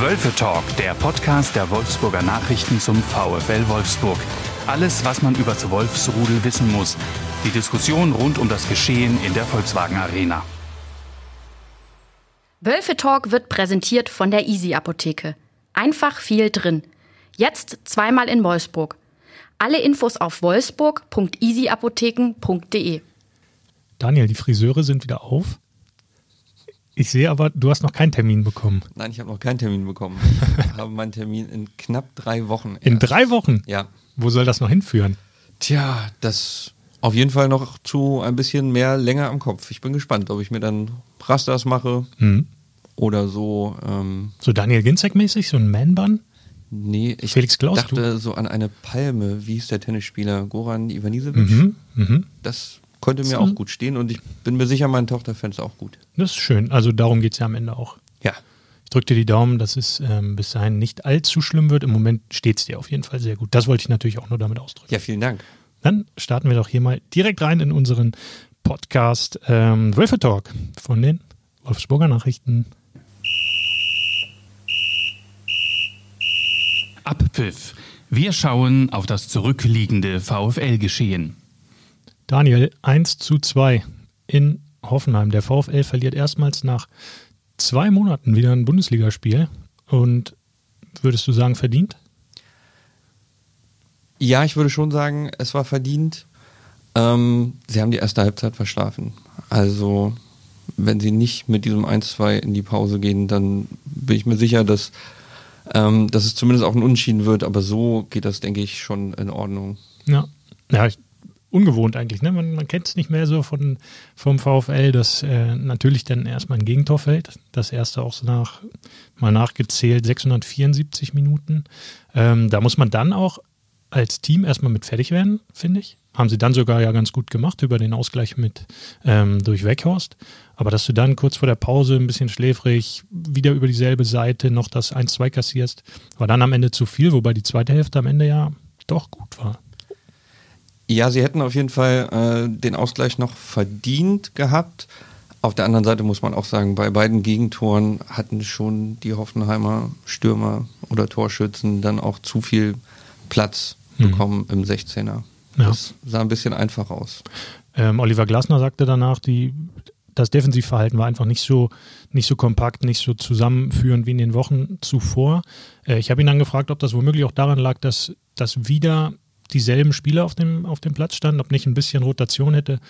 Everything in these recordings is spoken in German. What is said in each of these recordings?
Wölfe Talk, der Podcast der Wolfsburger Nachrichten zum VfL Wolfsburg. Alles, was man über das Wolfsrudel wissen muss. Die Diskussion rund um das Geschehen in der Volkswagen Arena. Wölfe Talk wird präsentiert von der Easy Apotheke. Einfach viel drin. Jetzt zweimal in Wolfsburg. Alle Infos auf wolfsburg.easyapotheken.de. Daniel, die Friseure sind wieder auf. Ich sehe aber, du hast noch keinen Termin bekommen. Nein, ich habe noch keinen Termin bekommen. Ich habe meinen Termin in knapp drei Wochen. In drei Wochen? Ja. Wo soll das noch hinführen? Tja, das auf jeden Fall noch zu ein bisschen mehr länger am Kopf. Ich bin gespannt, ob ich mir dann Rastas mache Mhm. oder so. Ähm, So Daniel Ginzek-mäßig, so ein Man-Bun? nee, ich Felix Klaus, dachte so an eine Palme. Wie ist der Tennisspieler? Goran Ivanisevic? Mhm. Mhm. Das könnte mir auch gut stehen und ich bin mir sicher, meine Tochter fände es auch gut. Das ist schön. Also darum geht es ja am Ende auch. Ja. Ich drücke dir die Daumen, dass es ähm, bis dahin nicht allzu schlimm wird. Im Moment steht es dir auf jeden Fall sehr gut. Das wollte ich natürlich auch nur damit ausdrücken. Ja, vielen Dank. Dann starten wir doch hier mal direkt rein in unseren Podcast ähm, Wölfe Talk von den Wolfsburger Nachrichten. Abpfiff. Wir schauen auf das zurückliegende VfL-Geschehen. Daniel, 1 zu 2 in Hoffenheim. Der VfL verliert erstmals nach zwei Monaten wieder ein Bundesligaspiel. Und würdest du sagen, verdient? Ja, ich würde schon sagen, es war verdient. Ähm, sie haben die erste Halbzeit verschlafen. Also, wenn sie nicht mit diesem 1-2 in die Pause gehen, dann bin ich mir sicher, dass, ähm, dass es zumindest auch ein Unentschieden wird. Aber so geht das, denke ich, schon in Ordnung. Ja, ja ich, ungewohnt eigentlich. Ne? Man, man kennt es nicht mehr so von, vom VfL, dass äh, natürlich dann erstmal ein Gegentor fällt. Das erste auch so nach, mal nachgezählt, 674 Minuten. Ähm, da muss man dann auch als Team erstmal mit fertig werden, finde ich. Haben sie dann sogar ja ganz gut gemacht über den Ausgleich mit ähm, durch Weghorst. Aber dass du dann kurz vor der Pause ein bisschen schläfrig wieder über dieselbe Seite noch das 1-2 kassierst, war dann am Ende zu viel, wobei die zweite Hälfte am Ende ja doch gut war. Ja, sie hätten auf jeden Fall äh, den Ausgleich noch verdient gehabt. Auf der anderen Seite muss man auch sagen, bei beiden Gegentoren hatten schon die Hoffenheimer Stürmer oder Torschützen dann auch zu viel Platz Mhm. bekommen im 16er. Ja. Das sah ein bisschen einfach aus. Ähm, Oliver Glasner sagte danach, die, das Defensivverhalten war einfach nicht so, nicht so kompakt, nicht so zusammenführend wie in den Wochen zuvor. Äh, ich habe ihn dann gefragt, ob das womöglich auch daran lag, dass, dass wieder dieselben Spieler auf dem, auf dem Platz standen, ob nicht ein bisschen Rotation hätte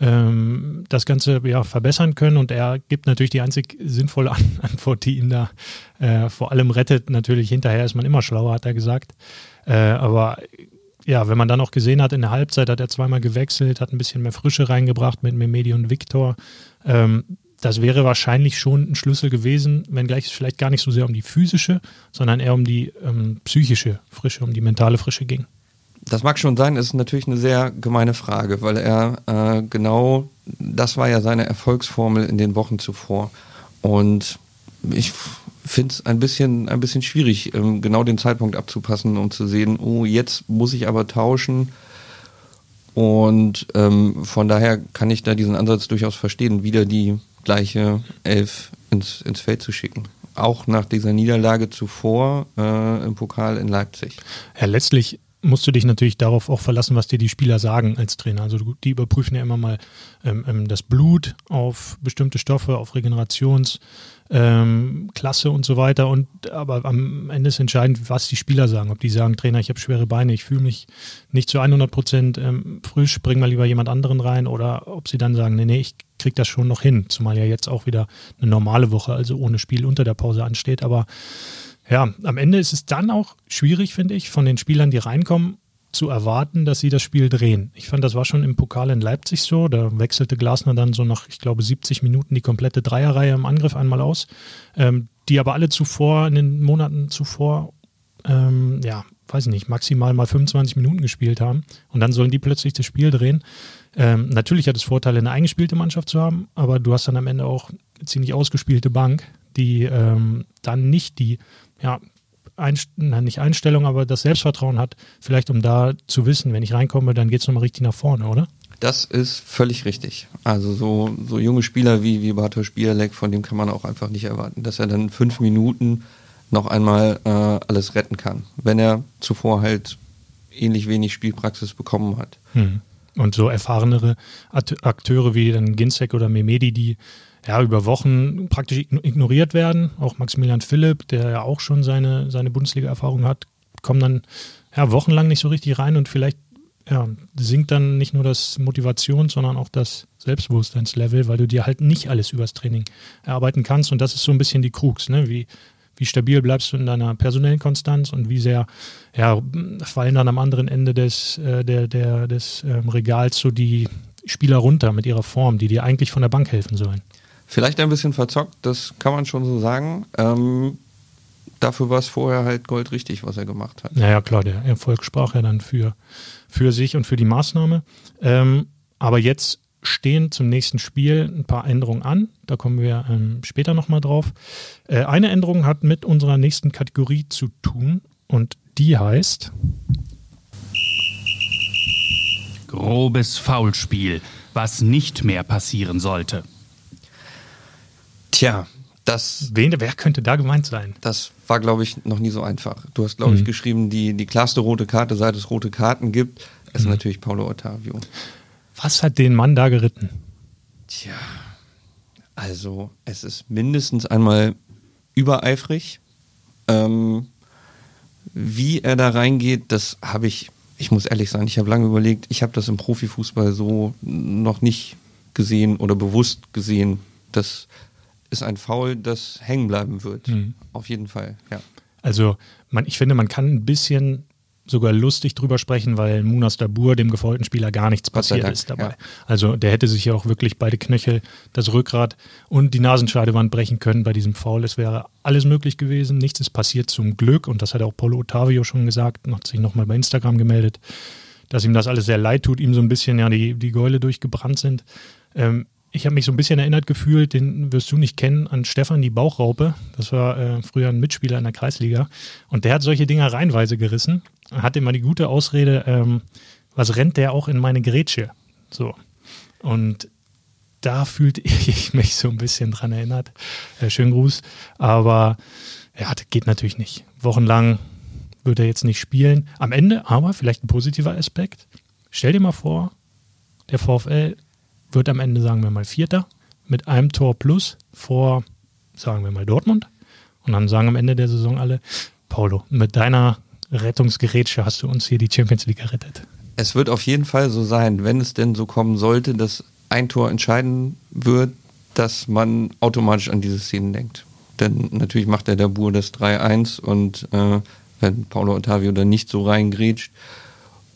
ähm, das Ganze ja, verbessern können. Und er gibt natürlich die einzig sinnvolle An Antwort, die ihn da äh, vor allem rettet. Natürlich hinterher ist man immer schlauer, hat er gesagt. Äh, aber ja, wenn man dann auch gesehen hat, in der Halbzeit hat er zweimal gewechselt, hat ein bisschen mehr Frische reingebracht mit Memedi und Viktor. Ähm, das wäre wahrscheinlich schon ein Schlüssel gewesen, wenngleich es vielleicht gar nicht so sehr um die physische, sondern eher um die ähm, psychische Frische, um die mentale Frische ging. Das mag schon sein, ist natürlich eine sehr gemeine Frage, weil er äh, genau, das war ja seine Erfolgsformel in den Wochen zuvor. Und ich finde es ein bisschen, ein bisschen schwierig, ähm, genau den Zeitpunkt abzupassen, um zu sehen, oh, jetzt muss ich aber tauschen. Und ähm, von daher kann ich da diesen Ansatz durchaus verstehen, wieder die gleiche Elf ins, ins Feld zu schicken. Auch nach dieser Niederlage zuvor äh, im Pokal in Leipzig. Ja, letztlich musst du dich natürlich darauf auch verlassen, was dir die Spieler sagen als Trainer. Also die überprüfen ja immer mal ähm, ähm, das Blut auf bestimmte Stoffe, auf Regenerationsklasse ähm, und so weiter. Und aber am Ende ist entscheidend, was die Spieler sagen. Ob die sagen, Trainer, ich habe schwere Beine, ich fühle mich nicht zu 100 Prozent ähm, frisch, bring mal lieber jemand anderen rein. Oder ob sie dann sagen, nee, nee, ich krieg das schon noch hin. Zumal ja jetzt auch wieder eine normale Woche, also ohne Spiel unter der Pause ansteht. Aber ja, am Ende ist es dann auch schwierig, finde ich, von den Spielern, die reinkommen, zu erwarten, dass sie das Spiel drehen. Ich fand, das war schon im Pokal in Leipzig so. Da wechselte Glasner dann so nach, ich glaube, 70 Minuten die komplette Dreierreihe im Angriff einmal aus, ähm, die aber alle zuvor, in den Monaten zuvor, ähm, ja, weiß ich nicht, maximal mal 25 Minuten gespielt haben. Und dann sollen die plötzlich das Spiel drehen. Ähm, natürlich hat es Vorteile, eine eingespielte Mannschaft zu haben, aber du hast dann am Ende auch eine ziemlich ausgespielte Bank, die ähm, dann nicht die, ja, Einst nicht Einstellung, aber das Selbstvertrauen hat, vielleicht um da zu wissen, wenn ich reinkomme, dann geht es nochmal richtig nach vorne, oder? Das ist völlig richtig. Also so, so junge Spieler wie, wie Bartosz Bialek, von dem kann man auch einfach nicht erwarten, dass er dann fünf Minuten noch einmal äh, alles retten kann, wenn er zuvor halt ähnlich wenig Spielpraxis bekommen hat. Hm. Und so erfahrenere Akteure wie dann Ginzek oder Memedi, die ja über Wochen praktisch ignoriert werden, auch Maximilian Philipp, der ja auch schon seine, seine Bundesliga-Erfahrung hat, kommen dann ja wochenlang nicht so richtig rein und vielleicht ja, sinkt dann nicht nur das Motivations-, sondern auch das Selbstbewusstseinslevel, weil du dir halt nicht alles übers Training erarbeiten kannst. Und das ist so ein bisschen die Krux, ne? Wie, wie stabil bleibst du in deiner personellen Konstanz und wie sehr ja, fallen dann am anderen Ende des, äh, der, der, des ähm, Regals so die Spieler runter mit ihrer Form, die dir eigentlich von der Bank helfen sollen. Vielleicht ein bisschen verzockt, das kann man schon so sagen. Ähm, dafür war es vorher halt goldrichtig, was er gemacht hat. Naja, klar, der Erfolg sprach ja dann für, für sich und für die Maßnahme. Ähm, aber jetzt stehen zum nächsten Spiel ein paar Änderungen an. Da kommen wir ähm, später nochmal drauf. Äh, eine Änderung hat mit unserer nächsten Kategorie zu tun und die heißt Grobes Foulspiel, was nicht mehr passieren sollte. Tja, das. Wen, wer könnte da gemeint sein? Das war, glaube ich, noch nie so einfach. Du hast, glaube mhm. ich, geschrieben, die, die klarste rote Karte, seit es rote Karten gibt, ist mhm. natürlich Paulo Ottavio. Was hat den Mann da geritten? Tja, also es ist mindestens einmal übereifrig. Ähm, wie er da reingeht, das habe ich, ich muss ehrlich sein, ich habe lange überlegt, ich habe das im Profifußball so noch nicht gesehen oder bewusst gesehen. Das ist ein Foul, das hängen bleiben wird. Mhm. Auf jeden Fall, ja. Also man, ich finde, man kann ein bisschen sogar lustig drüber sprechen, weil Munas Dabur, dem gefolgten Spieler, gar nichts passiert Dank, ist dabei. Ja. Also der hätte sich ja auch wirklich beide Knöchel, das Rückgrat und die Nasenscheidewand brechen können bei diesem Foul. Es wäre alles möglich gewesen. Nichts ist passiert zum Glück und das hat auch Paulo Ottavio schon gesagt, hat sich nochmal bei Instagram gemeldet, dass ihm das alles sehr leid tut, ihm so ein bisschen ja die, die Gäule durchgebrannt sind. Ähm, ich habe mich so ein bisschen erinnert gefühlt, den wirst du nicht kennen, an Stefan die Bauchraupe. Das war äh, früher ein Mitspieler in der Kreisliga. Und der hat solche Dinger reihenweise gerissen. Hat immer die gute Ausrede, ähm, was rennt der auch in meine Grätsche? So. Und da fühlte ich mich so ein bisschen dran erinnert. Äh, schönen Gruß. Aber ja, das geht natürlich nicht. Wochenlang wird er jetzt nicht spielen. Am Ende aber vielleicht ein positiver Aspekt. Stell dir mal vor, der VfL wird am Ende, sagen wir mal, Vierter mit einem Tor plus vor, sagen wir mal, Dortmund. Und dann sagen am Ende der Saison alle, Paulo, mit deiner Rettungsgerätsche hast du uns hier die Champions League gerettet. Es wird auf jeden Fall so sein, wenn es denn so kommen sollte, dass ein Tor entscheiden wird, dass man automatisch an diese Szenen denkt. Denn natürlich macht der Dabur das 3-1 und äh, wenn Paulo Ottavio dann nicht so reingrätscht.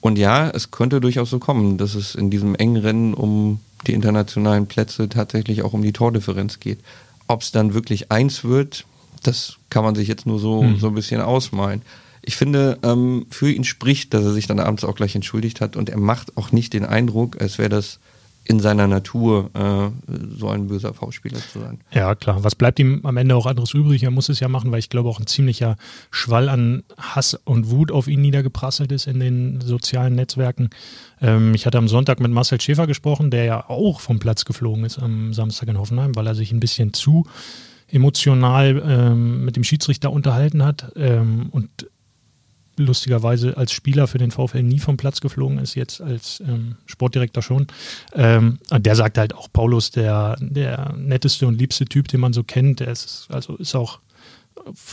Und ja, es könnte durchaus so kommen, dass es in diesem engen Rennen um die internationalen Plätze tatsächlich auch um die Tordifferenz geht. Ob es dann wirklich eins wird, das kann man sich jetzt nur so, hm. so ein bisschen ausmalen. Ich finde, ähm, für ihn spricht, dass er sich dann abends auch gleich entschuldigt hat und er macht auch nicht den Eindruck, als wäre das in seiner Natur äh, so ein böser V-Spieler zu sein. Ja, klar. Was bleibt ihm am Ende auch anderes übrig? Er muss es ja machen, weil ich glaube auch ein ziemlicher Schwall an Hass und Wut auf ihn niedergeprasselt ist in den sozialen Netzwerken. Ähm, ich hatte am Sonntag mit Marcel Schäfer gesprochen, der ja auch vom Platz geflogen ist am Samstag in Hoffenheim, weil er sich ein bisschen zu emotional ähm, mit dem Schiedsrichter unterhalten hat ähm, und lustigerweise als Spieler für den VfL nie vom Platz geflogen ist, jetzt als ähm, Sportdirektor schon. Ähm, der sagt halt auch, Paulus, der, der netteste und liebste Typ, den man so kennt, der ist, also ist auch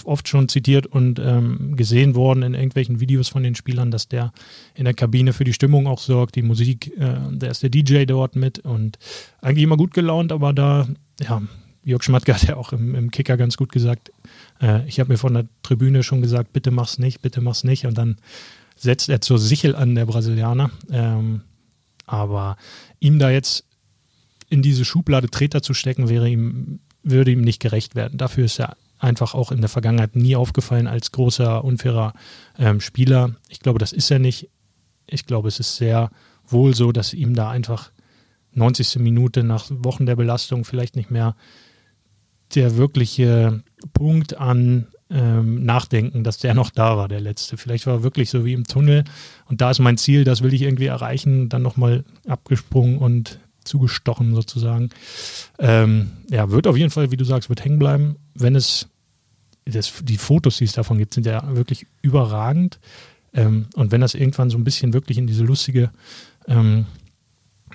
oft schon zitiert und ähm, gesehen worden in irgendwelchen Videos von den Spielern, dass der in der Kabine für die Stimmung auch sorgt, die Musik, äh, der ist der DJ dort mit und eigentlich immer gut gelaunt, aber da, ja, Jörg Schmatke hat ja auch im, im Kicker ganz gut gesagt, äh, ich habe mir von der Tribüne schon gesagt, bitte mach's nicht, bitte mach's nicht. Und dann setzt er zur Sichel an, der Brasilianer. Ähm, aber ihm da jetzt in diese Schublade Treter zu stecken, wäre ihm, würde ihm nicht gerecht werden. Dafür ist er einfach auch in der Vergangenheit nie aufgefallen als großer, unfairer ähm, Spieler. Ich glaube, das ist er nicht. Ich glaube, es ist sehr wohl so, dass ihm da einfach 90. Minute nach Wochen der Belastung vielleicht nicht mehr der wirkliche Punkt an ähm, Nachdenken, dass der noch da war, der letzte. Vielleicht war er wirklich so wie im Tunnel und da ist mein Ziel, das will ich irgendwie erreichen, dann nochmal abgesprungen und zugestochen sozusagen. Ähm, ja, wird auf jeden Fall, wie du sagst, wird hängen bleiben. Wenn es das, die Fotos, die es davon gibt, sind ja wirklich überragend. Ähm, und wenn das irgendwann so ein bisschen wirklich in diese lustige ähm,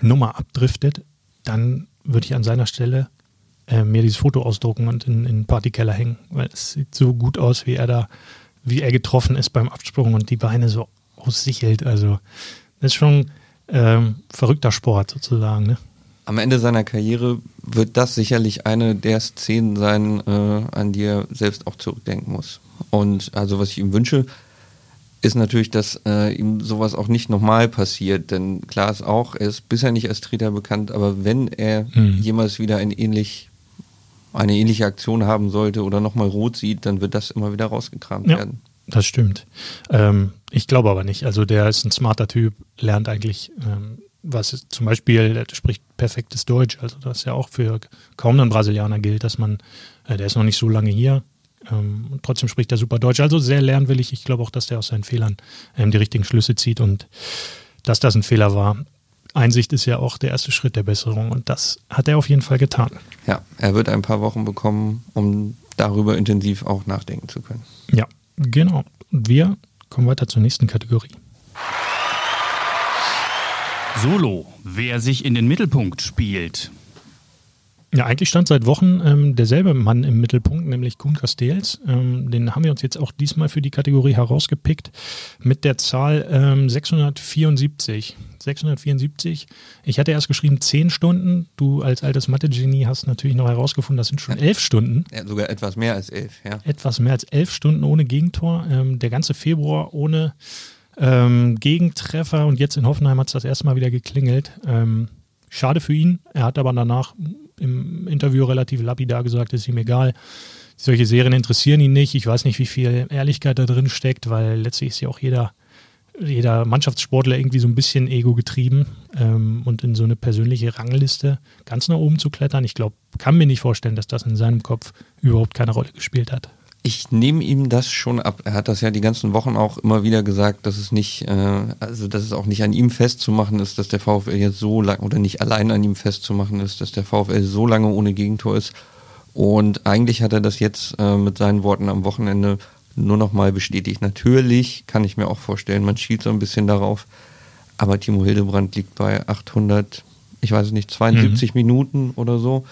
Nummer abdriftet, dann würde ich an seiner Stelle äh, mir dieses Foto ausdrucken und in, in den Partykeller hängen, weil es sieht so gut aus, wie er da, wie er getroffen ist beim Absprung und die Beine so aussichelt. Also das ist schon ähm, verrückter Sport sozusagen. Ne? Am Ende seiner Karriere wird das sicherlich eine der Szenen sein, äh, an die er selbst auch zurückdenken muss. Und also was ich ihm wünsche, ist natürlich, dass äh, ihm sowas auch nicht nochmal passiert. Denn klar ist auch, er ist bisher nicht als Treter bekannt, aber wenn er hm. jemals wieder ein ähnlich, eine ähnliche Aktion haben sollte oder nochmal rot sieht, dann wird das immer wieder rausgekramt ja, werden. Das stimmt. Ähm, ich glaube aber nicht. Also der ist ein smarter Typ, lernt eigentlich, ähm, was ist, zum Beispiel, der spricht perfektes Deutsch. Also das ja auch für kaum einen Brasilianer gilt, dass man, äh, der ist noch nicht so lange hier, ähm, und trotzdem spricht er super Deutsch. Also sehr lernwillig. Ich glaube auch, dass der aus seinen Fehlern ähm, die richtigen Schlüsse zieht und dass das ein Fehler war. Einsicht ist ja auch der erste Schritt der Besserung und das hat er auf jeden Fall getan. Ja, er wird ein paar Wochen bekommen, um darüber intensiv auch nachdenken zu können. Ja, genau. Und wir kommen weiter zur nächsten Kategorie. Solo, wer sich in den Mittelpunkt spielt. Ja, eigentlich stand seit Wochen ähm, derselbe Mann im Mittelpunkt, nämlich Kuhn Castells. Ähm, den haben wir uns jetzt auch diesmal für die Kategorie herausgepickt mit der Zahl ähm, 674. 674. Ich hatte erst geschrieben 10 Stunden. Du als altes Mathe-Genie hast natürlich noch herausgefunden, das sind schon 11 Stunden. Ja, sogar etwas mehr als 11, ja. Etwas mehr als 11 Stunden ohne Gegentor. Ähm, der ganze Februar ohne ähm, Gegentreffer und jetzt in Hoffenheim hat es das erste Mal wieder geklingelt. Ähm, schade für ihn. Er hat aber danach im Interview relativ lapidar gesagt, ist ihm egal. Solche Serien interessieren ihn nicht. Ich weiß nicht, wie viel Ehrlichkeit da drin steckt, weil letztlich ist ja auch jeder, jeder Mannschaftssportler irgendwie so ein bisschen ego getrieben ähm, und in so eine persönliche Rangliste ganz nach oben zu klettern. Ich glaube, kann mir nicht vorstellen, dass das in seinem Kopf überhaupt keine Rolle gespielt hat. Ich nehme ihm das schon ab. Er hat das ja die ganzen Wochen auch immer wieder gesagt, dass es nicht, äh, also dass es auch nicht an ihm festzumachen ist, dass der VfL jetzt so lange oder nicht allein an ihm festzumachen ist, dass der VfL so lange ohne Gegentor ist. Und eigentlich hat er das jetzt äh, mit seinen Worten am Wochenende nur nochmal bestätigt. Natürlich kann ich mir auch vorstellen, man schielt so ein bisschen darauf, aber Timo Hildebrand liegt bei 800, ich weiß nicht, 72 mhm. Minuten oder so.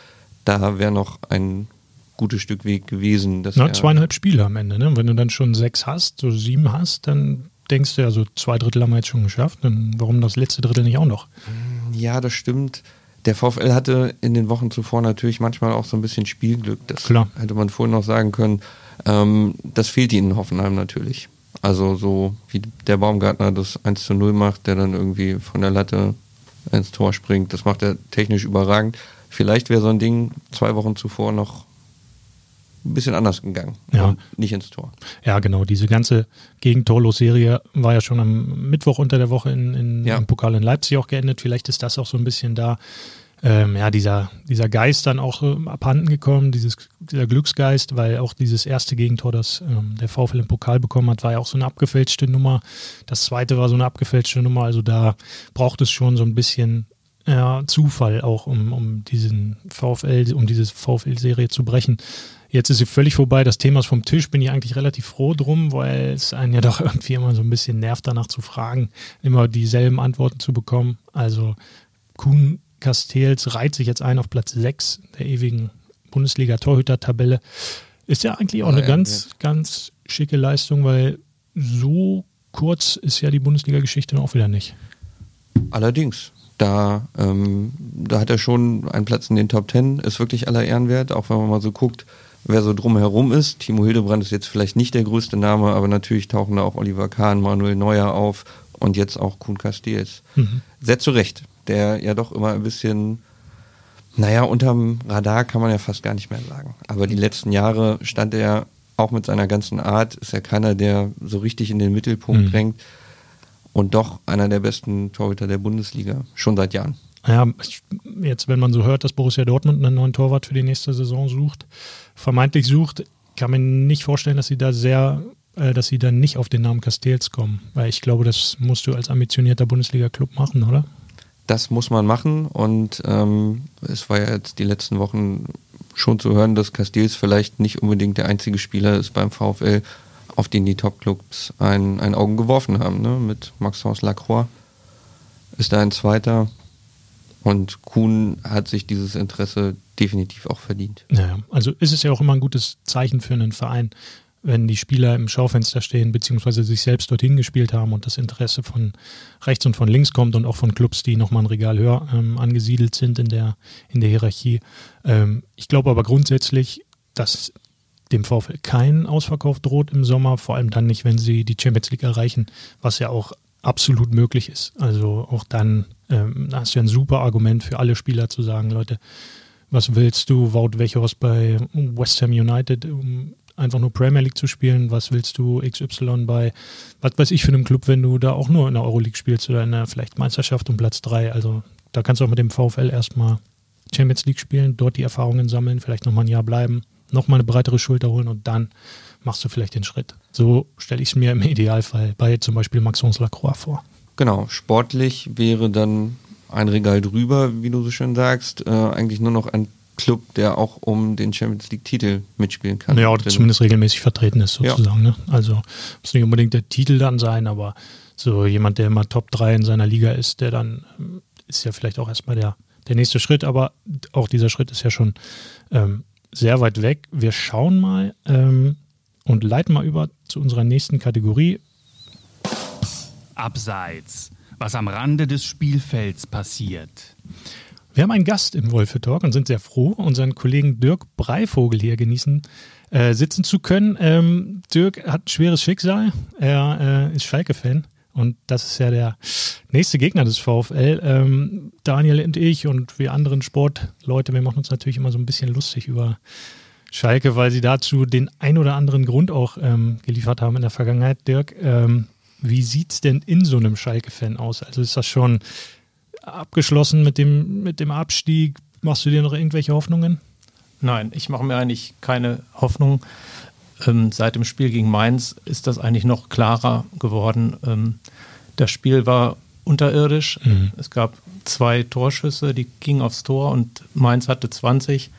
Da wäre noch ein gutes Stück Weg gewesen. Na, zweieinhalb Spiele am Ende. Ne? Wenn du dann schon sechs hast, so sieben hast, dann denkst du ja, so zwei Drittel haben wir jetzt schon geschafft. Dann warum das letzte Drittel nicht auch noch? Ja, das stimmt. Der VfL hatte in den Wochen zuvor natürlich manchmal auch so ein bisschen Spielglück. Das Klar. hätte man vorhin noch sagen können. Ähm, das fehlt ihnen in Hoffenheim natürlich. Also so wie der Baumgartner das 1 zu 0 macht, der dann irgendwie von der Latte ins Tor springt. Das macht er technisch überragend. Vielleicht wäre so ein Ding zwei Wochen zuvor noch ein bisschen anders gegangen. Ja. nicht ins Tor. Ja, genau. Diese ganze Gegentorlos-Serie war ja schon am Mittwoch unter der Woche in, in, ja. im Pokal in Leipzig auch geendet. Vielleicht ist das auch so ein bisschen da, ähm, ja, dieser, dieser Geist dann auch äh, abhanden gekommen, dieses, dieser Glücksgeist, weil auch dieses erste Gegentor, das ähm, der VfL im Pokal bekommen hat, war ja auch so eine abgefälschte Nummer. Das zweite war so eine abgefälschte Nummer. Also da braucht es schon so ein bisschen ja, Zufall auch, um, um diesen VfL, um diese VfL-Serie zu brechen. Jetzt ist sie völlig vorbei. Das Thema ist vom Tisch. Bin ich eigentlich relativ froh drum, weil es einen ja doch irgendwie immer so ein bisschen nervt, danach zu fragen, immer dieselben Antworten zu bekommen. Also Kuhn Castells reiht sich jetzt ein auf Platz 6 der ewigen Bundesliga-Torhüter-Tabelle. Ist ja eigentlich auch eine ganz, ganz schicke Leistung, weil so kurz ist ja die Bundesliga-Geschichte auch wieder nicht. Allerdings. Da, ähm, da hat er schon einen Platz in den Top Ten, ist wirklich aller Ehren wert, auch wenn man mal so guckt, wer so drumherum ist. Timo Hildebrand ist jetzt vielleicht nicht der größte Name, aber natürlich tauchen da auch Oliver Kahn, Manuel Neuer auf und jetzt auch Kuhn Castells. Mhm. Sehr zu Recht, der ja doch immer ein bisschen, naja, unterm Radar kann man ja fast gar nicht mehr sagen. Aber die letzten Jahre stand er auch mit seiner ganzen Art, ist ja keiner, der so richtig in den Mittelpunkt mhm. drängt und doch einer der besten Torhüter der Bundesliga, schon seit Jahren. Ja, jetzt, wenn man so hört, dass Borussia Dortmund einen neuen Torwart für die nächste Saison sucht, vermeintlich sucht, kann man nicht vorstellen, dass sie da sehr, äh, dass sie dann nicht auf den Namen Castells kommen. Weil ich glaube, das musst du als ambitionierter Bundesliga-Club machen, oder? Das muss man machen und ähm, es war ja jetzt die letzten Wochen schon zu hören, dass Castells vielleicht nicht unbedingt der einzige Spieler ist beim VfL, auf den die Top-Clubs ein, ein Augen geworfen haben. Ne? Mit Maxence Lacroix ist da ein zweiter. Und Kuhn hat sich dieses Interesse definitiv auch verdient. Naja, also ist es ja auch immer ein gutes Zeichen für einen Verein, wenn die Spieler im Schaufenster stehen, beziehungsweise sich selbst dorthin gespielt haben und das Interesse von rechts und von links kommt und auch von Clubs, die nochmal ein Regal höher ähm, angesiedelt sind in der, in der Hierarchie. Ähm, ich glaube aber grundsätzlich, dass dem VfL kein Ausverkauf droht im Sommer, vor allem dann nicht, wenn sie die Champions League erreichen, was ja auch absolut möglich ist. Also auch dann ähm, hast du ja ein super Argument für alle Spieler zu sagen, Leute, was willst du, Wout Wechhorst bei West Ham United, um einfach nur Premier League zu spielen? Was willst du XY bei, was weiß ich, für einem Club, wenn du da auch nur in der Euroleague spielst oder in der vielleicht Meisterschaft um Platz 3? Also da kannst du auch mit dem VfL erstmal Champions League spielen, dort die Erfahrungen sammeln, vielleicht nochmal ein Jahr bleiben, nochmal eine breitere Schulter holen und dann machst du vielleicht den Schritt. So stelle ich es mir im Idealfall bei zum Beispiel Maxence Lacroix vor. Genau, sportlich wäre dann ein Regal drüber, wie du so schön sagst, äh, eigentlich nur noch ein Club, der auch um den Champions League-Titel mitspielen kann. Ja, oder zumindest regelmäßig vertreten ist, sozusagen. Ja. Ne? Also muss nicht unbedingt der Titel dann sein, aber so jemand, der immer Top 3 in seiner Liga ist, der dann ähm, ist ja vielleicht auch erstmal der, der nächste Schritt, aber auch dieser Schritt ist ja schon ähm, sehr weit weg. Wir schauen mal ähm, und leiten mal über zu unserer nächsten Kategorie. Abseits, was am Rande des Spielfelds passiert. Wir haben einen Gast im Wolfe Talk und sind sehr froh, unseren Kollegen Dirk Breivogel hier genießen äh, sitzen zu können. Ähm, Dirk hat ein schweres Schicksal. Er äh, ist Schalke-Fan und das ist ja der nächste Gegner des VfL. Ähm, Daniel und ich und wir anderen Sportleute, wir machen uns natürlich immer so ein bisschen lustig über Schalke, weil sie dazu den ein oder anderen Grund auch ähm, geliefert haben in der Vergangenheit. Dirk, ähm, wie sieht es denn in so einem Schalke-Fan aus? Also ist das schon abgeschlossen mit dem, mit dem Abstieg? Machst du dir noch irgendwelche Hoffnungen? Nein, ich mache mir eigentlich keine Hoffnung. Ähm, seit dem Spiel gegen Mainz ist das eigentlich noch klarer geworden. Ähm, das Spiel war unterirdisch. Mhm. Es gab zwei Torschüsse, die gingen aufs Tor und Mainz hatte 20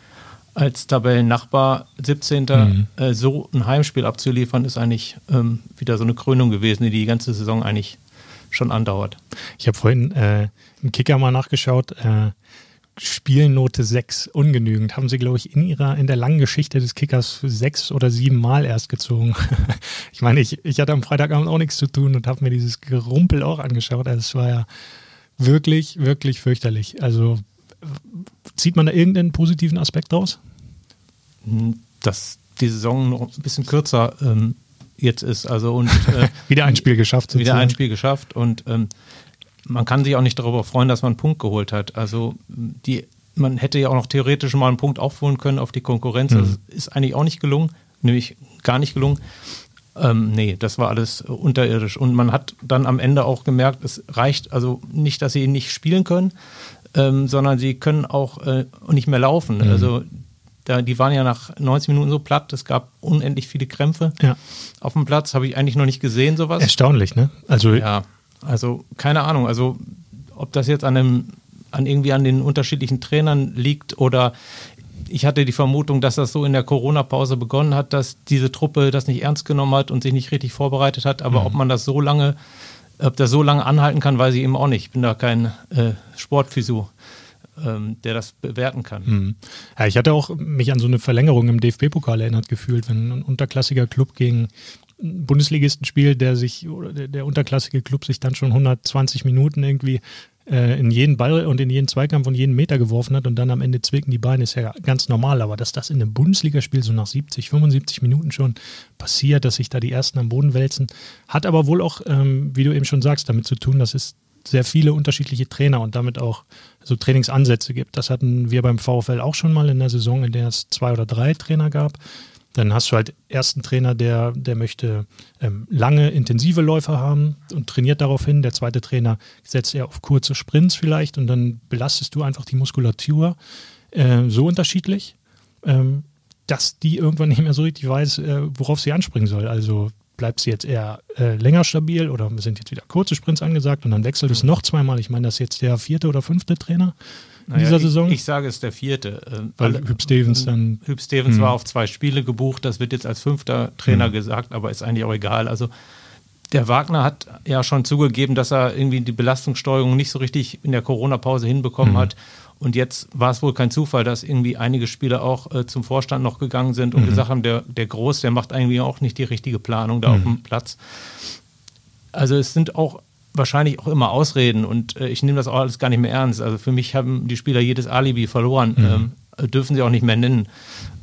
als Tabellennachbar 17. Mhm. Äh, so ein Heimspiel abzuliefern, ist eigentlich ähm, wieder so eine Krönung gewesen, die die ganze Saison eigentlich schon andauert. Ich habe vorhin äh, im Kicker mal nachgeschaut. Äh, Spielnote 6 ungenügend. Haben sie, glaube ich, in ihrer, in der langen Geschichte des Kickers sechs oder sieben Mal erst gezogen. ich meine, ich, ich hatte am Freitagabend auch nichts zu tun und habe mir dieses Gerumpel auch angeschaut. Also es war ja wirklich, wirklich fürchterlich. Also Zieht man da irgendeinen positiven Aspekt raus? Hm, dass die Saison noch ein bisschen kürzer ähm, jetzt ist. Also und äh, wieder ein Spiel geschafft. Sozusagen. Wieder ein Spiel geschafft und ähm, man kann sich auch nicht darüber freuen, dass man einen Punkt geholt hat. Also die, man hätte ja auch noch theoretisch mal einen Punkt aufholen können auf die Konkurrenz. Mhm. Das ist eigentlich auch nicht gelungen, nämlich gar nicht gelungen. Ähm, nee, das war alles unterirdisch. Und man hat dann am Ende auch gemerkt, es reicht also nicht, dass sie ihn nicht spielen können, ähm, sondern sie können auch äh, nicht mehr laufen. Mhm. Also da, die waren ja nach 90 Minuten so platt, es gab unendlich viele Krämpfe ja. auf dem Platz, habe ich eigentlich noch nicht gesehen, sowas. Erstaunlich, ne? Also ja, also keine Ahnung, also ob das jetzt an einem, an irgendwie an den unterschiedlichen Trainern liegt oder ich hatte die Vermutung, dass das so in der Corona-Pause begonnen hat, dass diese Truppe das nicht ernst genommen hat und sich nicht richtig vorbereitet hat. Aber mhm. ob man das so lange ob der so lange anhalten kann, weiß ich eben auch nicht. Ich bin da kein äh, Sportphysio, ähm, der das bewerten kann. Mhm. Ja, ich hatte auch mich an so eine Verlängerung im DFB-Pokal erinnert gefühlt, wenn ein unterklassiger Club gegen einen Bundesligisten spielt, der sich, oder der, der unterklassige Club sich dann schon 120 Minuten irgendwie äh, in jeden Ball und in jeden Zweikampf und jeden Meter geworfen hat und dann am Ende zwicken die Beine, ist ja ganz normal. Aber dass das in einem Bundesligaspiel so nach 70, 75 Minuten schon passiert, dass sich da die Ersten am Boden wälzen, hat aber wohl auch, ähm, wie du eben schon sagst, damit zu tun, dass es sehr viele unterschiedliche Trainer und damit auch so Trainingsansätze gibt. Das hatten wir beim VfL auch schon mal in der Saison, in der es zwei oder drei Trainer gab. Dann hast du halt ersten Trainer, der, der möchte ähm, lange, intensive Läufer haben und trainiert darauf hin. Der zweite Trainer setzt eher auf kurze Sprints vielleicht und dann belastest du einfach die Muskulatur äh, so unterschiedlich, ähm, dass die irgendwann nicht mehr so richtig weiß, äh, worauf sie anspringen soll. Also bleibt sie jetzt eher äh, länger stabil oder sind jetzt wieder kurze Sprints angesagt und dann wechselt es noch zweimal. Ich meine, das ist jetzt der vierte oder fünfte Trainer in Naja, dieser ich, Saison. Ich sage es ist der vierte. äh, weil Hüb Stevens dann. Hüb Stevens Mhm. war auf zwei Spiele gebucht, das wird jetzt als fünfter Trainer gesagt, aber ist eigentlich auch egal. Also der Wagner hat ja schon zugegeben, dass er irgendwie die Belastungssteuerung nicht so richtig in der Corona-Pause hinbekommen hat. Und jetzt war es wohl kein Zufall, dass irgendwie einige Spieler auch äh, zum Vorstand noch gegangen sind und gesagt haben, der, der Groß, der macht irgendwie auch nicht die richtige Planung da auf dem Platz. Also es sind auch wahrscheinlich auch immer Ausreden und äh, ich nehme das auch alles gar nicht mehr ernst. Also für mich haben die Spieler jedes Alibi verloren, ähm, äh, dürfen sie auch nicht mehr nennen.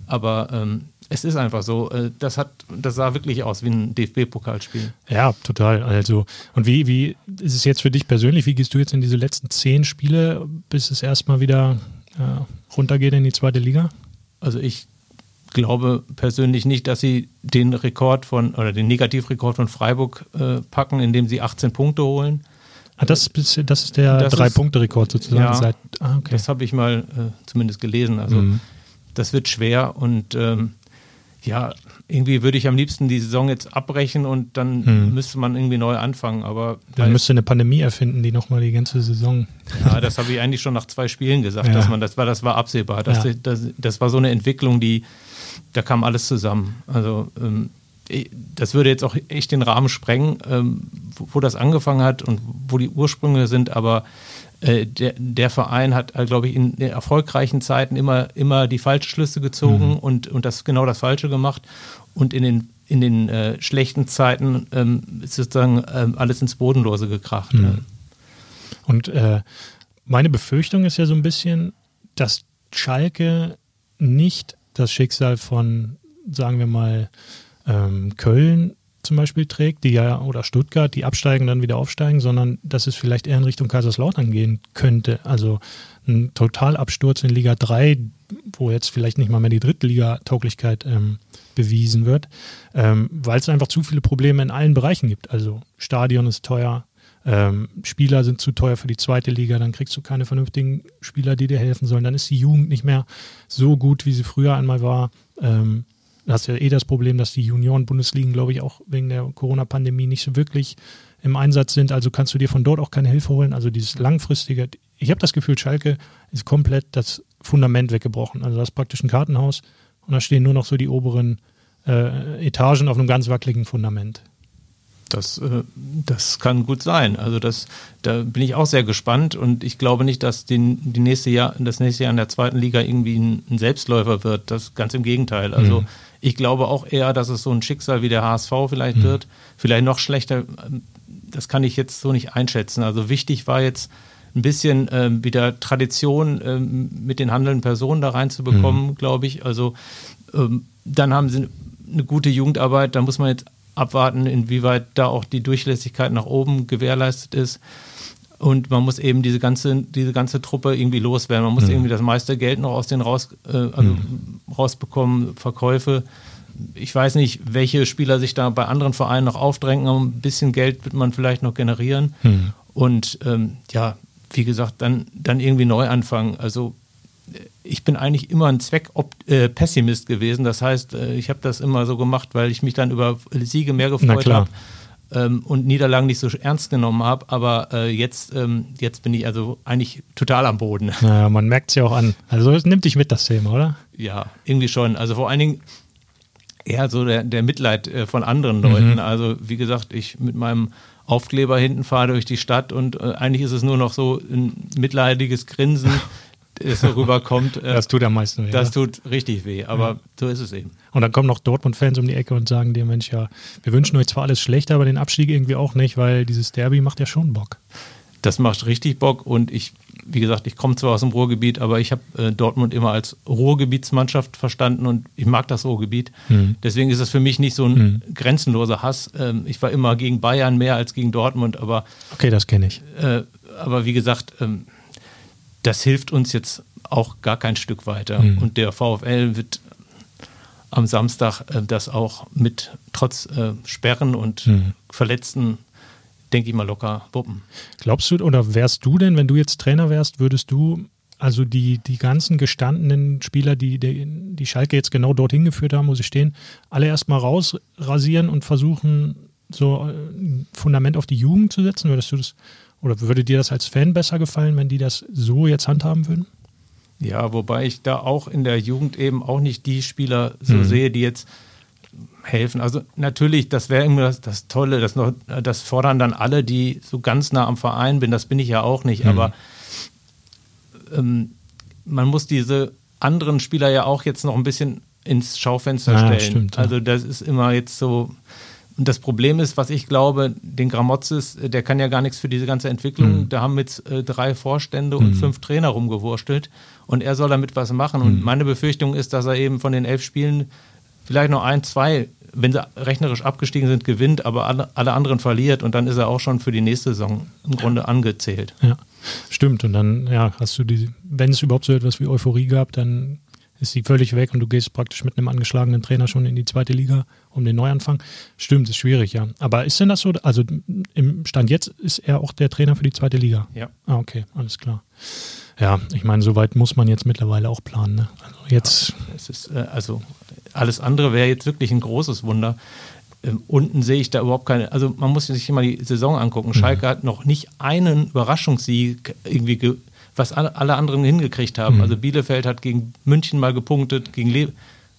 Aber ähm, es ist einfach so. Äh, das hat, das sah wirklich aus wie ein DFB-Pokalspiel. Ja, total. Also, und wie, wie ist es jetzt für dich persönlich? Wie gehst du jetzt in diese letzten zehn Spiele, bis es erstmal wieder äh, runtergeht in die zweite Liga? Also ich glaube persönlich nicht, dass sie den Rekord von oder den Negativrekord von Freiburg äh, packen, indem sie 18 Punkte holen. Ah, das, ist- das ist der Drei-Punkte-Rekord sozusagen. Ja. Seit, ah, okay. Das habe ich mal äh, zumindest gelesen. Also Mhm. das wird schwer und ähm, ja, irgendwie würde ich am liebsten die Saison jetzt abbrechen und dann müsste man irgendwie neu anfangen. Aber Man müsste eine Pandemie erfinden, die nochmal die ganze Saison. ja, das habe ich eigentlich schon nach zwei Spielen gesagt, Ja. dass man das war, das war absehbar. Das, Ja. das, das war so eine Entwicklung, die da kam alles zusammen. Also ähm, das würde jetzt auch echt den Rahmen sprengen, ähm, wo, wo das angefangen hat und wo die Ursprünge sind, aber äh, der, der Verein hat, äh, glaube ich, in den erfolgreichen Zeiten immer, immer die falschen Schlüsse gezogen und, und das genau das Falsche gemacht. Und in den, in den äh, schlechten Zeiten ähm, ist sozusagen ähm, alles ins Bodenlose gekracht. Mhm. Und äh, meine Befürchtung ist ja so ein bisschen, dass Schalke nicht das Schicksal von, sagen wir mal, ähm, Köln zum Beispiel trägt, die ja, oder Stuttgart, die absteigen dann wieder aufsteigen, sondern dass es vielleicht eher in Richtung Kaiserslautern gehen könnte. Also ein Totalabsturz in Liga 3, wo jetzt vielleicht nicht mal mehr die Drittliga-Tauglichkeit ähm, bewiesen wird, ähm, weil es einfach zu viele Probleme in allen Bereichen gibt. Also Stadion ist teuer, ähm, Spieler sind zu teuer für die zweite Liga, dann kriegst du keine vernünftigen Spieler, die dir helfen sollen. Dann ist die Jugend nicht mehr so gut, wie sie früher einmal war. Ähm, du hast ja eh das Problem, dass die Junioren-Bundesligen, glaube ich, auch wegen der Corona-Pandemie nicht so wirklich im Einsatz sind. Also kannst du dir von dort auch keine Hilfe holen. Also dieses langfristige, ich habe das Gefühl, Schalke ist komplett das Fundament weggebrochen. Also das ist praktisch ein Kartenhaus und da stehen nur noch so die oberen äh, Etagen auf einem ganz wackeligen Fundament. Das, äh, das kann gut sein. Also das, da bin ich auch sehr gespannt und ich glaube nicht, dass den, die nächste Jahr, das nächste Jahr in der zweiten Liga irgendwie ein, ein Selbstläufer wird. Das ganz im Gegenteil. Also Mhm. ich glaube auch eher, dass es so ein Schicksal wie der HSV vielleicht wird. Vielleicht noch schlechter. Das kann ich jetzt so nicht einschätzen. Also wichtig war jetzt ein bisschen ähm, wieder Tradition ähm, mit den handelnden Personen da reinzubekommen, glaube ich. Also ähm, dann haben sie eine gute Jugendarbeit. Da muss man jetzt abwarten, inwieweit da auch die Durchlässigkeit nach oben gewährleistet ist. Und man muss eben diese ganze, diese ganze Truppe irgendwie loswerden. Man muss irgendwie das meiste Geld noch aus denen raus, äh, also rausbekommen, Verkäufe. Ich weiß nicht, welche Spieler sich da bei anderen Vereinen noch aufdrängen, aber ein bisschen Geld wird man vielleicht noch generieren. Und ähm, ja, wie gesagt, dann, dann irgendwie neu anfangen. Also ich bin eigentlich immer ein Zweck-Pessimist gewesen. Das heißt, äh, ich habe das immer so gemacht, weil ich mich dann über Siege mehr gefreut habe ähm, und Niederlagen nicht so ernst genommen habe. Aber äh, jetzt, ähm, jetzt bin ich also eigentlich total am Boden. Naja, man merkt es ja auch an. Also es nimmt dich mit, das Thema, oder? Ja, irgendwie schon. Also vor allen Dingen eher so der, der Mitleid äh, von anderen Leuten. Also wie gesagt, ich mit meinem Aufkleber hinten fahre durch die Stadt und äh, eigentlich ist es nur noch so ein mitleidiges Grinsen, das so rüberkommt. Äh, Das tut am meisten weh. das oder? tut richtig weh, aber so ist es eben. Und dann kommen noch Dortmund-Fans um die Ecke und sagen dir, Mensch, ja, wir wünschen euch zwar alles schlecht, aber den Abstieg irgendwie auch nicht, weil dieses Derby macht ja schon Bock. Das macht richtig Bock und ich, wie gesagt, ich komme zwar aus dem Ruhrgebiet, aber ich habe äh, Dortmund immer als Ruhrgebietsmannschaft verstanden und ich mag das Ruhrgebiet. Deswegen ist es für mich nicht so ein grenzenloser Hass. Ähm, ich war immer gegen Bayern mehr als gegen Dortmund, aber, Okay, das kenne ich. äh, aber wie gesagt, ähm, das hilft uns jetzt auch gar kein Stück weiter. Und der VfL wird am Samstag äh, das auch mit trotz äh, Sperren und Verletzten, denke ich mal, locker wuppen. Glaubst du oder wärst du denn, wenn du jetzt Trainer wärst, würdest du Also die, die ganzen gestandenen Spieler, die, die, die Schalke jetzt genau dorthin geführt haben, wo sie stehen, alle erstmal rausrasieren und versuchen, so ein Fundament auf die Jugend zu setzen? Würdest du das, oder würde dir das als Fan besser gefallen, wenn die das so jetzt handhaben würden? Ja, wobei ich da auch in der Jugend eben auch nicht die Spieler so mhm. sehe, die jetzt helfen. Also natürlich, das wäre immer das, das, Tolle, das, noch, das fordern dann alle, die so ganz nah am Verein bin, das bin ich ja auch nicht, mhm. aber ähm, man muss diese anderen Spieler ja auch jetzt noch ein bisschen ins Schaufenster ja, stellen. Stimmt, ja. Also das ist immer jetzt so, und das Problem ist, was ich glaube, den Gramozis, äh, der kann ja gar nichts für diese ganze Entwicklung. Mhm. Da haben jetzt äh, drei Vorstände und mhm. fünf Trainer rumgewurstelt und er soll damit was machen. Mhm. Und meine Befürchtung ist, dass er eben von den elf Spielen vielleicht noch ein, zwei, wenn sie rechnerisch abgestiegen sind, gewinnt, aber alle, alle anderen verliert und dann ist er auch schon für die nächste Saison im Grunde angezählt. Ja, stimmt. Und dann, ja, hast du die, wenn es überhaupt so etwas wie Euphorie gab, dann ist sie völlig weg und du gehst praktisch mit einem angeschlagenen Trainer schon in die zweite Liga um den Neuanfang. Stimmt, ist schwierig, ja. Aber ist denn das so? Also im Stand jetzt ist er auch der Trainer für die zweite Liga? Ja. Ah, okay, alles klar. Ja, ich meine, soweit muss man jetzt mittlerweile auch planen. Ne? Also jetzt. Ja, es ist, äh, also alles andere wäre jetzt wirklich ein großes Wunder. Ähm, unten sehe ich da überhaupt keine, also man muss sich immer die Saison angucken. Mhm. Schalke hat noch nicht einen Überraschungssieg irgendwie ge was alle, anderen hingekriegt haben. Mhm. Also Bielefeld hat gegen München mal gepunktet, gegen Le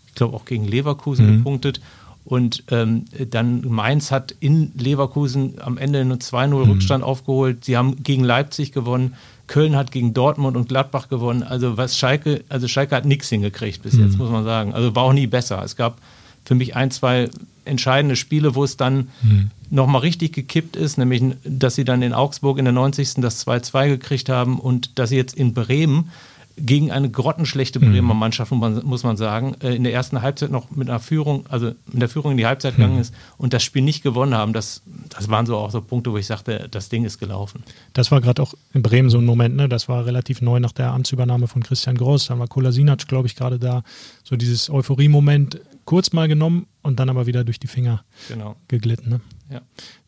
ich glaube auch gegen Leverkusen mhm. gepunktet. Und ähm, dann Mainz hat in Leverkusen am Ende einen 2-0 mhm. Rückstand aufgeholt. Sie haben gegen Leipzig gewonnen. Köln hat gegen Dortmund und Gladbach gewonnen. Also was Schalke, also Schalke hat nichts hingekriegt bis jetzt, mhm. muss man sagen. Also war auch nie besser. Es gab für mich ein, zwei entscheidende Spiele, wo es dann mhm. nochmal richtig gekippt ist, nämlich, dass sie dann in Augsburg in der 90. das 2-2 gekriegt haben und dass sie jetzt in Bremen gegen eine grottenschlechte mhm. Bremer Mannschaft, muss man sagen, äh, in der ersten Halbzeit noch mit einer Führung, also mit der Führung in die Halbzeit gegangen mhm. ist und das Spiel nicht gewonnen haben. Das, das waren so auch so Punkte, wo ich sagte, das Ding ist gelaufen. Das war gerade auch in Bremen so ein Moment, ne? Das war relativ neu nach der Amtsübernahme von Christian Groß. Dann war Kolasinac, glaube ich, gerade da. So dieses Euphorie-Moment kurz mal genommen und dann aber wieder durch die Finger genau. geglitten. Ne? Ja.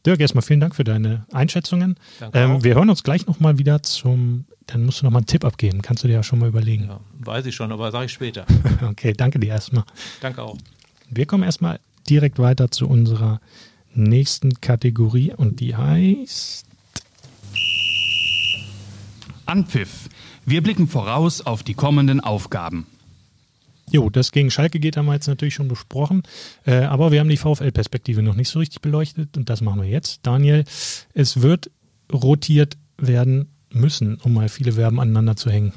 Dirk, erstmal vielen Dank für deine Einschätzungen. Ähm, wir hören uns gleich nochmal wieder zum, dann musst du nochmal einen Tipp abgeben. Kannst du dir ja schon mal überlegen. Ja, weiß ich schon, aber sage ich später. okay, danke dir erstmal. Danke auch. Wir kommen erstmal direkt weiter zu unserer nächsten Kategorie und die heißt Anpfiff. Wir blicken voraus auf die kommenden Aufgaben. Jo, das gegen Schalke geht, haben wir jetzt natürlich schon besprochen. Äh, aber wir haben die VfL-Perspektive noch nicht so richtig beleuchtet und das machen wir jetzt. Daniel, es wird rotiert werden müssen, um mal viele Verben aneinander zu hängen.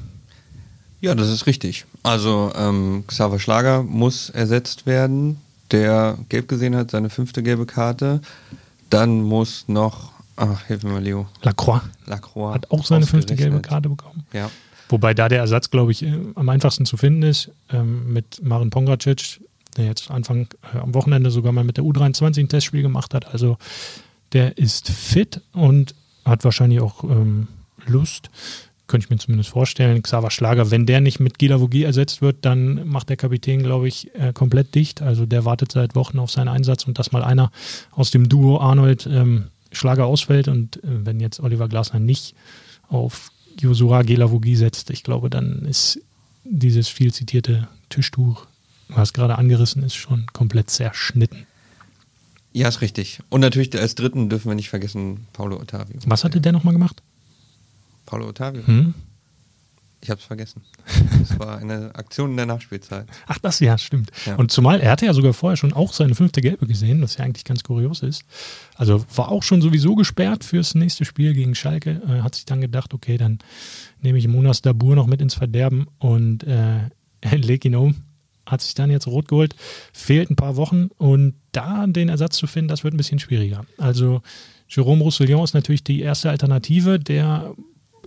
Ja, das ist richtig. Also ähm, Xaver Schlager muss ersetzt werden, der gelb gesehen hat, seine fünfte gelbe Karte. Dann muss noch, ach, hilf mir mal, Leo. Lacroix. Lacroix. Hat auch seine fünfte gelbe Karte bekommen. Ja. Wobei da der Ersatz, glaube ich, äh, am einfachsten zu finden ist, ähm, mit Marin Pongracic, der jetzt Anfang äh, am Wochenende sogar mal mit der U23 ein Testspiel gemacht hat. Also der ist fit und hat wahrscheinlich auch ähm, Lust. Könnte ich mir zumindest vorstellen. Xaver Schlager, wenn der nicht mit Gila Vogie ersetzt wird, dann macht der Kapitän, glaube ich, äh, komplett dicht. Also der wartet seit Wochen auf seinen Einsatz und dass mal einer aus dem Duo Arnold ähm, Schlager ausfällt und äh, wenn jetzt Oliver Glasner nicht auf Josua Gelavogie setzt, ich glaube, dann ist dieses viel zitierte Tischtuch, was gerade angerissen ist, schon komplett zerschnitten. Ja, ist richtig. Und natürlich als dritten dürfen wir nicht vergessen Paulo Ottavio. Was hatte der nochmal gemacht? Paulo Ottavio. Hm? Ich habe es vergessen. Das war eine Aktion in der Nachspielzeit. Ach, das ja, stimmt. Ja. Und zumal er hatte ja sogar vorher schon auch seine fünfte Gelbe gesehen, was ja eigentlich ganz kurios ist. Also war auch schon sowieso gesperrt fürs nächste Spiel gegen Schalke. Äh, hat sich dann gedacht, okay, dann nehme ich Munas Dabur noch mit ins Verderben und äh, leg ihn um. Hat sich dann jetzt rot geholt. Fehlt ein paar Wochen und da den Ersatz zu finden, das wird ein bisschen schwieriger. Also Jerome Roussillon ist natürlich die erste Alternative. Der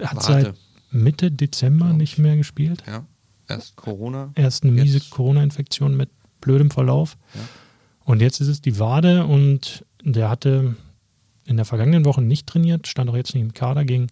hat Warte. seit Mitte Dezember nicht mehr gespielt. Ja, erst Corona. Erst eine miese Corona-Infektion mit blödem Verlauf. Ja. Und jetzt ist es die Wade und der hatte in der vergangenen Woche nicht trainiert, stand auch jetzt nicht im Kader gegen,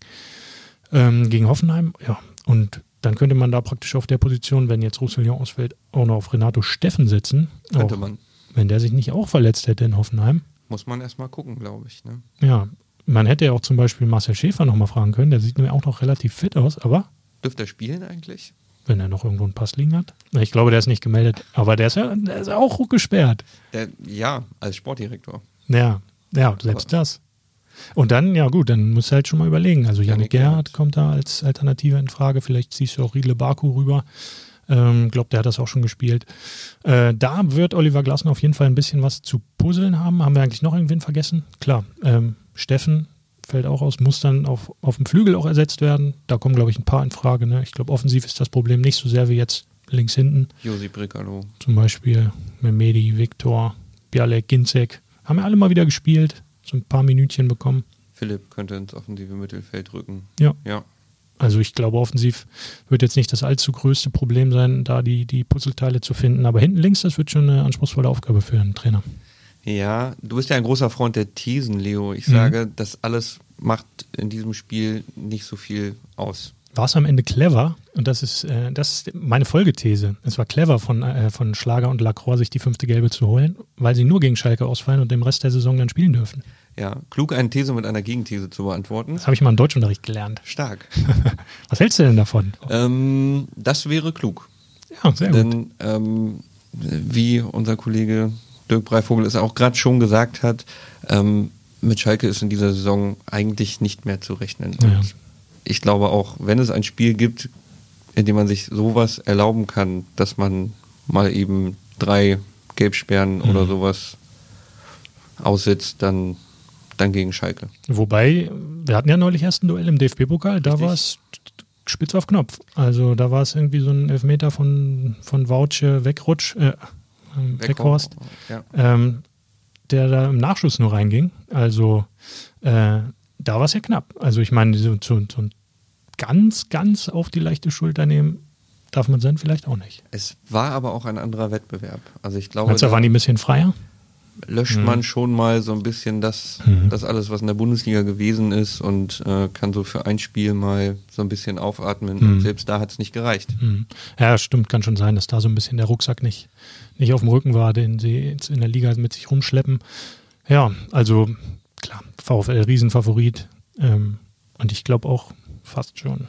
ähm, gegen Hoffenheim. Ja, und dann könnte man da praktisch auf der Position, wenn jetzt Roussillon ausfällt, auch noch auf Renato Steffen setzen. Könnte auch, man. Wenn der sich nicht auch verletzt hätte in Hoffenheim. Muss man erstmal gucken, glaube ich. Ne? Ja, man hätte ja auch zum Beispiel Marcel Schäfer nochmal fragen können, der sieht nämlich auch noch relativ fit aus, aber Dürfte er spielen eigentlich? Wenn er noch irgendwo einen Pass liegen hat. Ich glaube, der ist nicht gemeldet. Aber der ist ja der ist auch gesperrt. Der, ja, als Sportdirektor. Ja, ja, selbst das. Und dann, ja gut, dann musst du halt schon mal überlegen. Also Janik Gerhardt kommt da als Alternative in Frage. Vielleicht ziehst du auch Riedle Baku rüber. Ähm, glaube, der hat das auch schon gespielt. Äh, da wird Oliver Glasner auf jeden Fall ein bisschen was zu puzzeln haben. Haben wir eigentlich noch irgendwen vergessen? Klar, ähm, Steffen fällt auch aus, muss dann auf, auf dem Flügel auch ersetzt werden. Da kommen, glaube ich, ein paar in Frage. Ne? Ich glaube, offensiv ist das Problem nicht so sehr wie jetzt links hinten. Josi Bricalo. Zum Beispiel Memedi, Viktor, Bialek, Ginzek. Haben ja alle mal wieder gespielt, so ein paar Minütchen bekommen. Philipp könnte ins offensive Mittelfeld rücken. Ja. Ja. Also ich glaube, offensiv wird jetzt nicht das allzu größte Problem sein, da die, die Puzzleteile zu finden. Aber hinten links, das wird schon eine anspruchsvolle Aufgabe für einen Trainer. Ja, du bist ja ein großer Freund der Thesen, Leo. Ich Mhm. sage, das alles macht in diesem Spiel nicht so viel aus. War es am Ende clever? Und das ist, äh, das ist meine Folgethese. Es war clever von, äh, von Schlager und Lacroix, sich die fünfte Gelbe zu holen, weil sie nur gegen Schalke ausfallen und im Rest der Saison dann spielen dürfen. Ja, klug eine These mit einer Gegenthese zu beantworten. Das habe ich mal im Deutschunterricht gelernt. Stark. Was hältst du denn davon? ähm, das wäre klug. Ja, sehr gut. Denn ähm, wie unser Kollege Dirk Breivogel es auch gerade schon gesagt hat, ähm, mit Schalke ist in dieser Saison eigentlich nicht mehr zu rechnen. Ja. Ich glaube auch, wenn es ein Spiel gibt, in dem man sich sowas erlauben kann, dass man mal eben drei Gelbsperren Mhm. oder sowas aussetzt, dann, dann gegen Schalke. Wobei, wir hatten ja neulich erst ein Duell im DFB-Pokal, da war es spitz auf Knopf. Also da war es irgendwie so ein Elfmeter von, von Wautsche wegrutsch, äh, Weghorst, Ja. ähm, der da im Nachschuss nur reinging. Also äh, da war es ja knapp. Also ich meine, so, so, so ein ganz, ganz auf die leichte Schulter nehmen, darf man sein vielleicht auch nicht. Es war aber auch ein anderer Wettbewerb. Also ich glaube, da waren die ein bisschen freier? löscht man schon mal so ein bisschen das, Mhm. das alles, was in der Bundesliga gewesen ist und äh, kann so für ein Spiel mal so ein bisschen aufatmen. Mhm. Und selbst da hat es nicht gereicht. Mhm. Ja, stimmt, kann schon sein, dass da so ein bisschen der Rucksack nicht, nicht auf dem Rücken war, den sie jetzt in der Liga mit sich rumschleppen. Ja, also klar, VfL Riesenfavorit. Ähm, und ich glaube auch fast schon,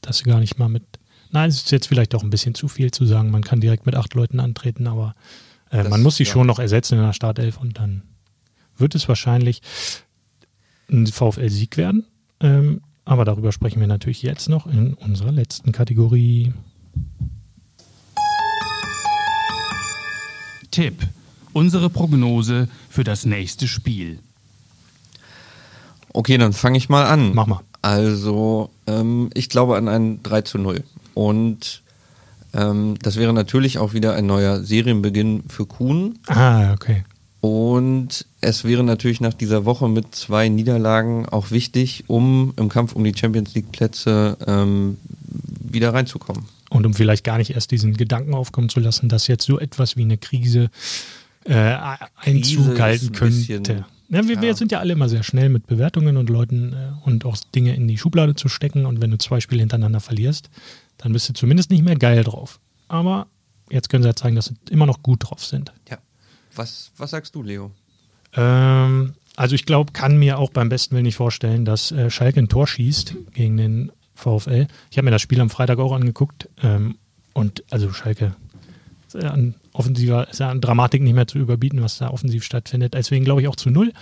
dass sie gar nicht mal mit. Nein, es ist jetzt vielleicht auch ein bisschen zu viel zu sagen, man kann direkt mit acht Leuten antreten, aber äh, Das- man muss sie ja. schon noch ersetzen in der Startelf und dann wird es wahrscheinlich ein VfL-Sieg werden. Ähm, aber darüber sprechen wir natürlich jetzt noch in unserer letzten Kategorie. Tipp. Unsere Prognose für das nächste Spiel. Okay, dann fange ich mal an. Mach mal. Also, ähm, ich glaube an ein 3 zu 0. Und ähm, das wäre natürlich auch wieder ein neuer Serienbeginn für Kuhn. Ah, okay. Und es wäre natürlich nach dieser Woche mit zwei Niederlagen auch wichtig, um im Kampf um die Champions League Plätze ähm, wieder reinzukommen. Und um vielleicht gar nicht erst diesen Gedanken aufkommen zu lassen, dass jetzt so etwas wie eine Krise äh, Einzug halten könnte. Ja, wir, wir ja. sind ja alle immer sehr schnell mit Bewertungen und Leuten äh, und auch Dinge in die Schublade zu stecken. Und wenn du zwei Spiele hintereinander verlierst, dann bist du zumindest nicht mehr geil drauf. Aber jetzt können sie ja zeigen, dass sie immer noch gut drauf sind. Ja. Was, was sagst du, Leo? Ähm, also ich glaube, kann mir auch beim besten Willen nicht vorstellen, dass äh, Schalke ein Tor schießt gegen den VfL. Ich habe mir das Spiel am Freitag auch angeguckt ähm, und also Schalke an offensiver, ist ja an Dramatik nicht mehr zu überbieten, was da offensiv stattfindet. Deswegen glaube ich auch zu null.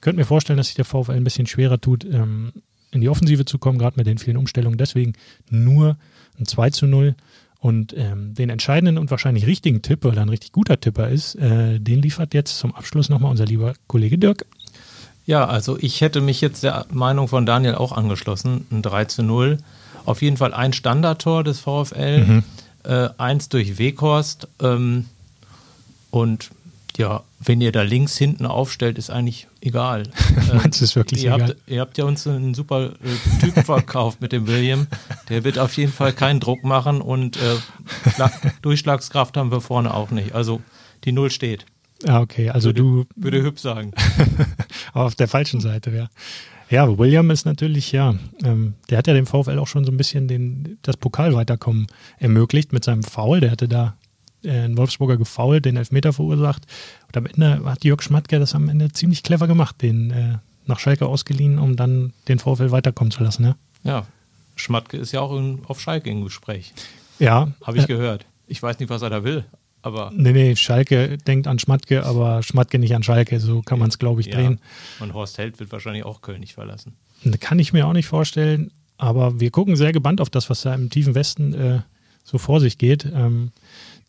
Könnt mir vorstellen, dass sich der VfL ein bisschen schwerer tut, ähm, in die Offensive zu kommen, gerade mit den vielen Umstellungen. Deswegen nur ein 2 zu 0. Und ähm, den entscheidenden und wahrscheinlich richtigen Tipp, weil er ein richtig guter Tipper ist, äh, den liefert jetzt zum Abschluss nochmal unser lieber Kollege Dirk. Ja, also ich hätte mich jetzt der Meinung von Daniel auch angeschlossen. Ein 3 zu 0. Auf jeden Fall ein Standardtor des VfL, äh, eins durch Weghorst. Ähm, und ja, wenn ihr da links hinten aufstellt, ist eigentlich egal. Ähm, Meinst du, ist wirklich ihr egal? Habt, ihr habt ja uns einen super äh, Typen verkauft mit dem William. Der wird auf jeden Fall keinen Druck machen und äh, Schla- Durchschlagskraft haben wir vorne auch nicht. Also die Null steht. Ah, okay, also Würde, du würde Hüb sagen. auf der falschen Seite, ja. Ja, William ist natürlich, ja, ähm, der hat ja dem VfL auch schon so ein bisschen den, das Pokalweiterkommen ermöglicht mit seinem Foul. Der hatte da äh, einen Wolfsburger gefoult, den Elfmeter verursacht. Und am Ende hat Jörg Schmatke das am Ende ziemlich clever gemacht, den äh, nach Schalke ausgeliehen, um dann den VfL weiterkommen zu lassen. Ne? Ja, Schmatke ist ja auch in, auf Schalke im Gespräch. Ja. Habe ich äh, gehört. Ich weiß nicht, was er da will, aber. Nee, nee, Schalke denkt an Schmatke, aber Schmatke nicht an Schalke. So kann man es, glaube ich, Ja. drehen. Und Horst Held wird wahrscheinlich auch Köln nicht verlassen. Kann ich mir auch nicht vorstellen. Aber wir gucken sehr gebannt auf das, was da im tiefen Westen äh, so vor sich geht. Ähm,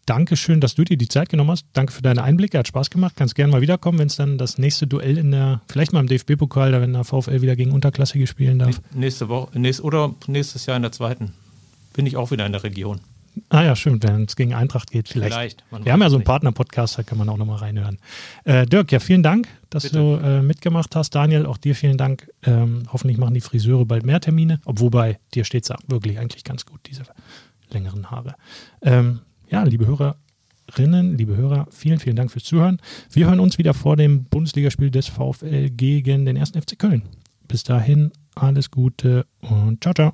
Dankeschön, dass du dir die Zeit genommen hast. Danke für deine Einblicke. Hat Spaß gemacht. Kannst gerne mal wiederkommen, wenn es dann das nächste Duell in der, vielleicht mal im DFB-Pokal, da wenn der VfL wieder gegen Unterklassige spielen darf. Nächste Woche, nächst, oder nächstes Jahr in der zweiten bin ich auch wieder in der Region. Ah ja, stimmt, wenn es gegen Eintracht geht, vielleicht. Vielleicht, Wir haben ja so einen. Partner-Podcast, da kann man auch nochmal reinhören. Äh, Dirk, ja, vielen Dank, dass Bitte. du äh, mitgemacht hast. Daniel, auch dir vielen Dank. Ähm, hoffentlich machen die Friseure bald mehr Termine, obwohl bei dir steht es wirklich eigentlich ganz gut, diese längeren Haare. Ähm, ja, liebe Hörerinnen, liebe Hörer, vielen, vielen Dank fürs Zuhören. Wir hören uns wieder vor dem Bundesligaspiel des VfL gegen den 1. FC Köln. Bis dahin, alles Gute und ciao, ciao.